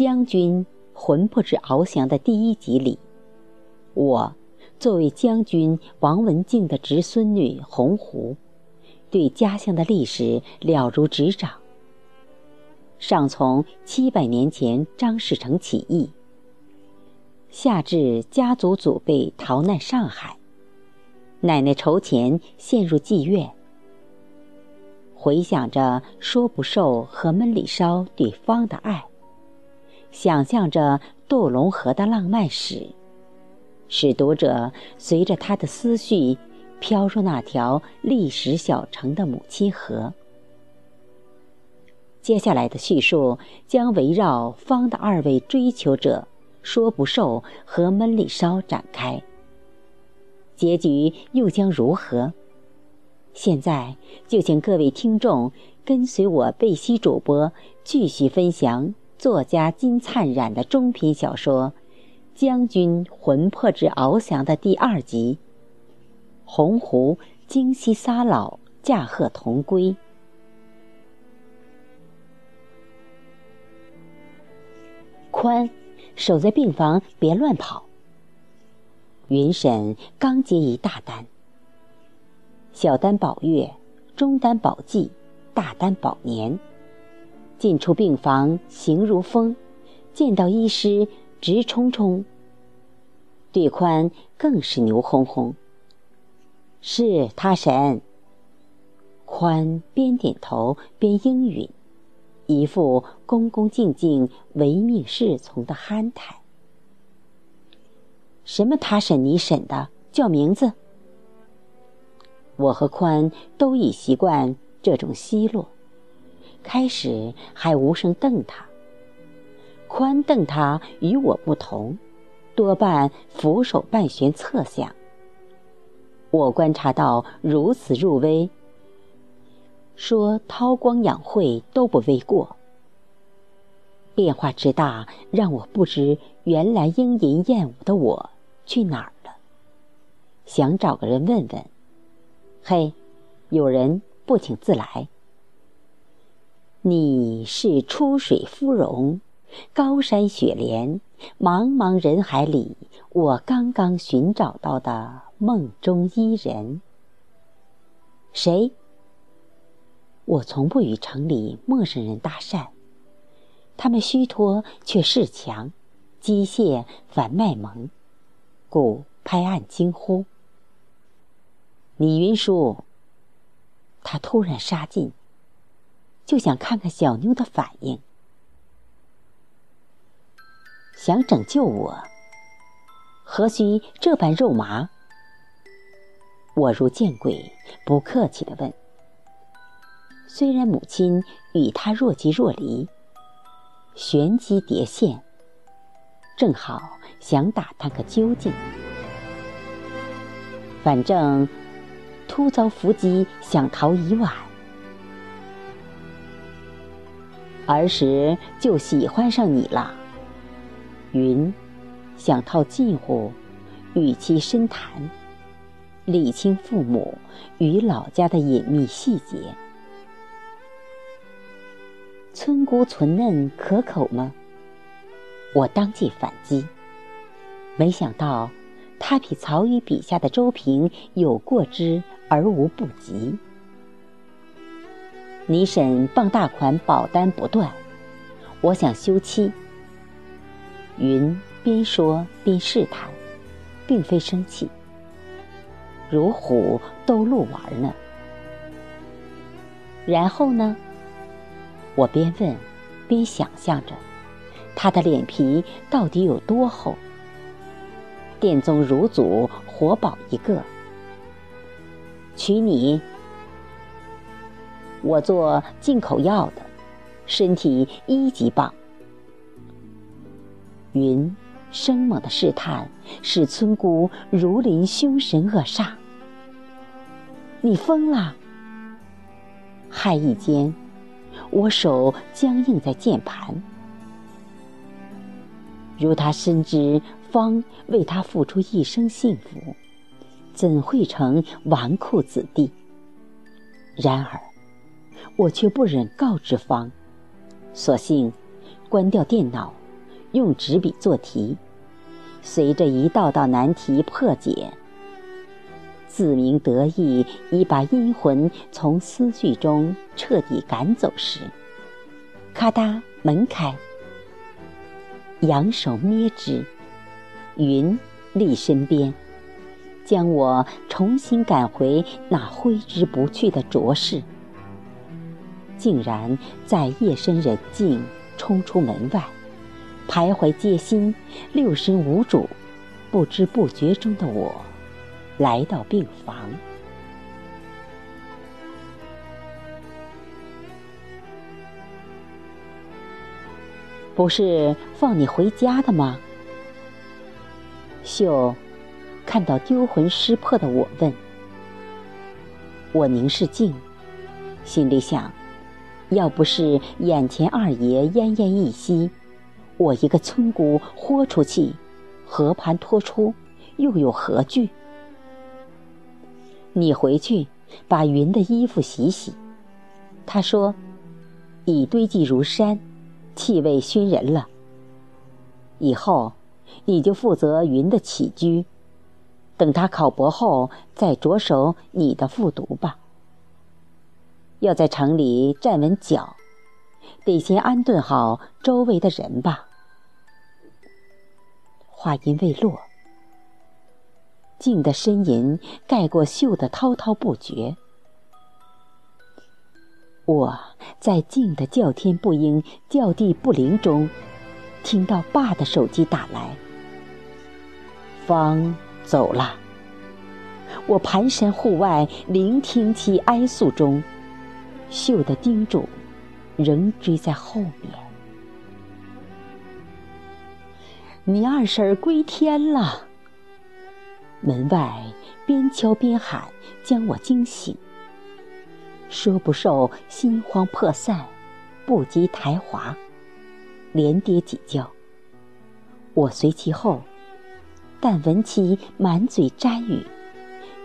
将军魂魄之翱翔的第一集里，我作为将军王文静的侄孙女洪湖，对家乡的历史了如指掌。上从七百年前张士诚起义，下至家族祖辈逃难上海，奶奶筹钱陷入妓院。回想着说不瘦和闷里烧对方的爱，想象着渡龙河的浪漫史，使读者随着他的思绪飘入那条历史小城的母亲河。接下来的叙述将围绕方的二位追求者说不瘦和闷里烧展开，结局又将如何？现在就请各位听众跟随我贝西主播继续分享作家金灿染的中篇小说《将军魂魄之翱翔》的第二集《洪湖京西撒老驾鹤同归》。宽，守在病房，别乱跑。云婶刚接一大单。小单保月，中单保季，大单保年。进出病房行如风，见到医师直冲冲。对宽更是牛哄哄。是他神。宽边点头边应允，一副恭恭敬敬、唯命是从的憨态。什么他审你审的？叫名字。我和宽都已习惯这种奚落，开始还无声瞪他。宽瞪他与我不同，多半俯首半悬侧向。我观察到如此入微，说韬光养晦都不为过。变化之大，让我不知原来莺吟燕舞的我去哪儿了，想找个人问问。嘿，有人不请自来。你是出水芙蓉，高山雪莲，茫茫人海里，我刚刚寻找到的梦中伊人。谁？我从不与城里陌生人搭讪，他们虚脱却恃强，机械反卖萌，故拍案惊呼。李云舒，他突然杀进，就想看看小妞的反应，想拯救我，何须这般肉麻？我如见鬼，不客气的问。虽然母亲与他若即若离，旋机叠现，正好想打探个究竟，反正。突遭伏击，想逃已晚。儿时就喜欢上你了。云，想套近乎，与其深谈，理清父母与老家的隐秘细节。村姑存嫩可口吗？我当即反击，没想到他比曹禺笔下的周平有过之。而无不及。你审傍大款保单不断，我想休妻。云边说边试探，并非生气，如虎逗鹿玩呢。然后呢？我边问边想象着，他的脸皮到底有多厚？殿宗如祖，活宝一个。娶你，我做进口药的，身体一级棒。云生猛的试探，使村姑如临凶神恶煞。你疯了！骇意间，我手僵硬在键盘。如他深知方为他付出一生幸福。怎会成纨绔子弟？然而，我却不忍告知方，索性关掉电脑，用纸笔做题，随着一道道难题破解，自鸣得意已把阴魂从思绪中彻底赶走时，咔嗒门开，扬手捏之，云立身边，将我重新赶回那挥之不去的浊世。竟然在夜深人静冲出门外，徘徊街心，六神无主，不知不觉中的我，来到病房。不是放你回家的吗？秀看到丢魂失魄的我问。我凝视镜，心里想。要不是眼前二爷奄奄一息，我一个村姑豁出去，和盘托出，又有何惧？你回去把云的衣服洗洗。他说，已堆积如山，气味熏人了。以后你就负责云的起居，等他考博后再着手你的复读吧。要在城里站稳脚，得先安顿好周围的人吧。话音未落，静的呻吟盖过秀的滔滔不绝。我在静的叫天不应、叫地不灵中，听到爸的手机打来。方走了，我蹒跚户外，聆听其哀诉中。秀的叮嘱仍追在后面。你二婶儿归天了。门外边敲边喊，将我惊醒。说不受，心慌魄散，不及抬华，连跌几跤。我随其后，但闻其满嘴沾语，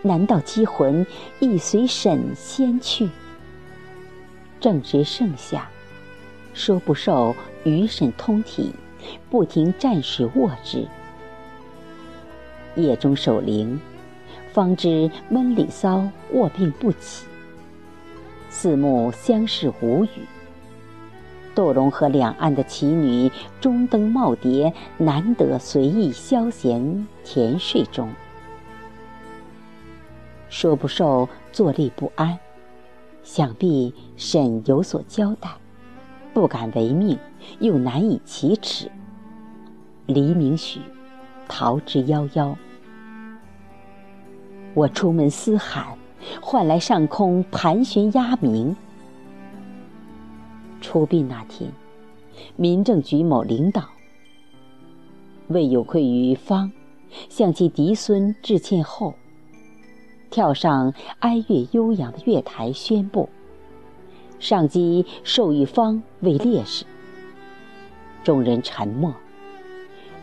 难道其魂亦随沈仙去？正值盛夏，说不受余肾通体，不停战水卧之。夜中守灵，方知闷里骚卧病不起。四目相视无语。窦龙河两岸的奇女中灯耄耋，难得随意消闲甜睡中。说不受坐立不安。想必沈有所交代，不敢违命，又难以启齿。黎明许，逃之夭夭。我出门嘶喊，唤来上空盘旋鸦鸣。出殡那天，民政局某领导为有愧于方，向其嫡孙致歉后。跳上哀乐悠扬的月台，宣布上级授予方为烈士。众人沉默，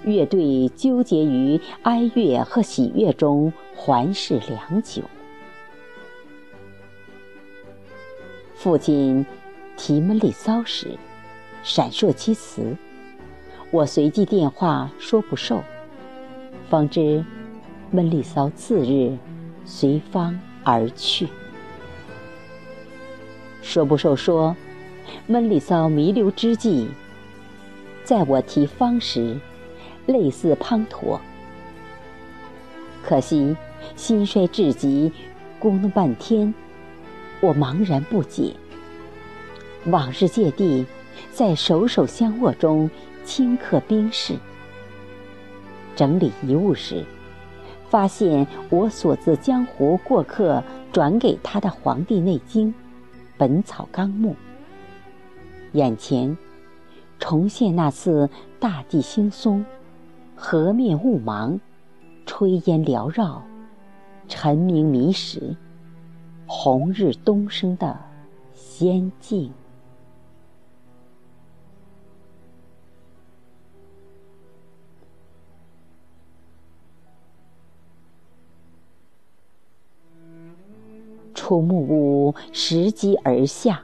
乐队纠结于哀乐和喜悦中，环视良久。父亲提闷里骚时，闪烁其词，我随即电话说不受，方知闷里骚次日。随方而去。说不受说，闷里骚弥留之际，在我提方时，泪似滂沱。可惜心衰至极，咕哝半天，我茫然不解。往日芥蒂，在手手相握中顷刻冰释。整理遗物时。发现我所自江湖过客转给他的《黄帝内经》《本草纲目》，眼前重现那次大地兴松，河面雾茫，炊烟缭绕，晨明迷时，红日东升的仙境。出木屋，拾级而下。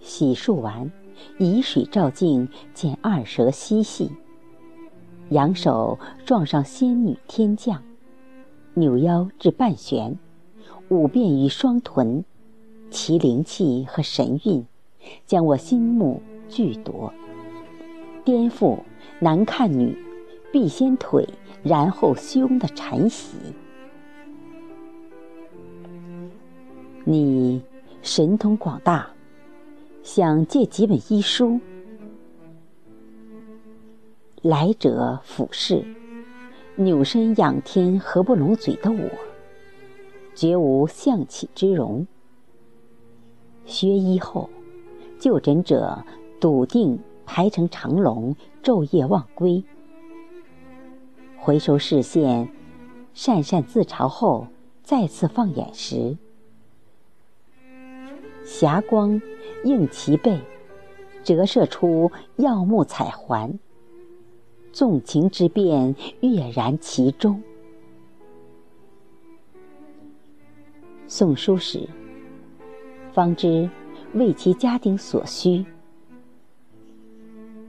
洗漱完，以水照镜，见二蛇嬉戏。扬手撞上仙女天降，扭腰至半悬，舞遍于双臀，其灵气和神韵，将我心目俱夺。颠覆男看女，必先腿，然后胸的禅习。你神通广大，想借几本医书。来者俯视，扭身仰天合不拢嘴的我，绝无象起之容。学医后，就诊者笃定排成长龙，昼夜忘归。回收视线，讪讪自嘲后，再次放眼时，霞光映其背，折射出耀目彩环。纵情之变跃然其中。送书时，方知为其家丁所需。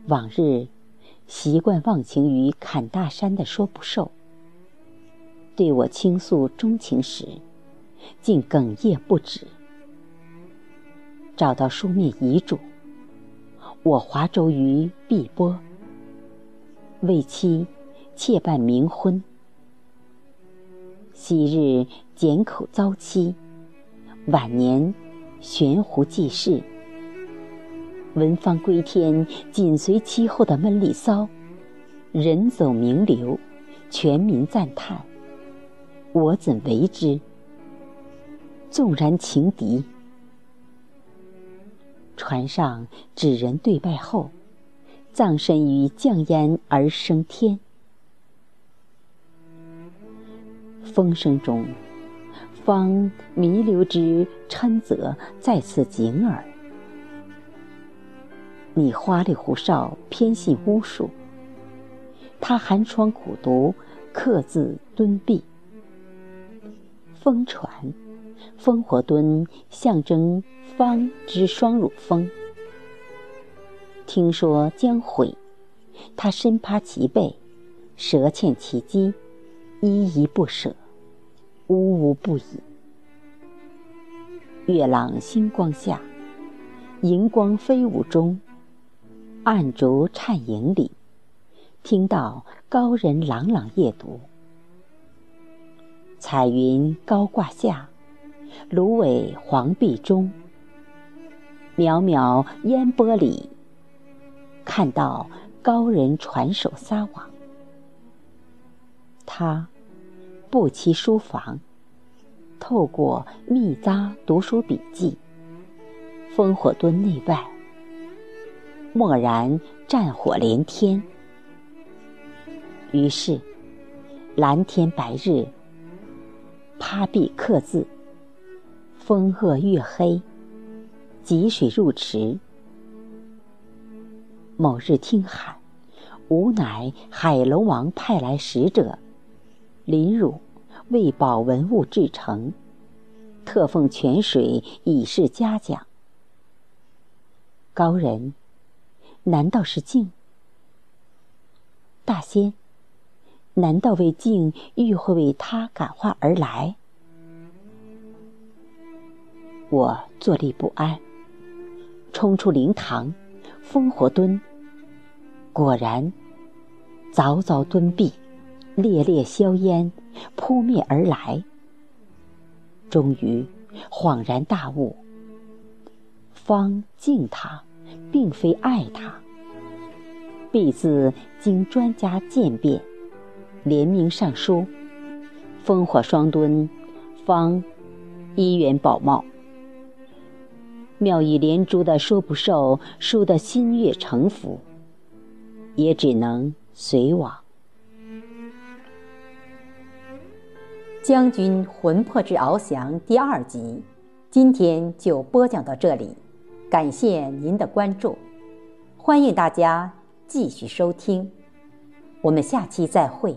往日习惯忘情于侃大山的说不受，对我倾诉衷情时，竟哽咽不止。找到书面遗嘱，我划舟于碧波。为妻妾办冥婚，昔日简口遭妻，晚年悬壶济世。文芳归天，紧随其后的闷里骚，人走名流，全民赞叹，我怎为之？纵然情敌，船上纸人对拜后。葬身于降烟而升天。风声中，方弥留之嗔责在此景耳。你花里胡哨，偏信巫术。他寒窗苦读，刻字敦壁。风传，烽火墩象征方之双乳峰。听说将毁，他深趴其背，舌嵌其肌，依依不舍，呜呜不已。月朗星光下，荧光飞舞中，暗烛颤影里，听到高人朗朗夜读。彩云高挂下，芦苇黄壁中，渺渺烟波里。看到高人传手撒网，他不期书房，透过密匝读书笔记，烽火墩内外，蓦然战火连天。于是蓝天白日，趴壁刻字，风恶月黑，汲水入池。某日听喊，吾乃海龙王派来使者，临汝为保文物至诚，特奉泉水以示嘉奖。高人，难道是镜？大仙，难道为镜欲会为他感化而来？我坐立不安，冲出灵堂，烽火墩。果然，凿凿敦壁，烈烈硝烟扑面而来。终于恍然大悟：方敬他，并非爱他。必字经专家鉴别，联名上书：“烽火双墩，方一元宝帽。”妙语连珠的说不受，输得心悦诚服。也只能随往。将军魂魄之翱翔第二集，今天就播讲到这里，感谢您的关注，欢迎大家继续收听，我们下期再会。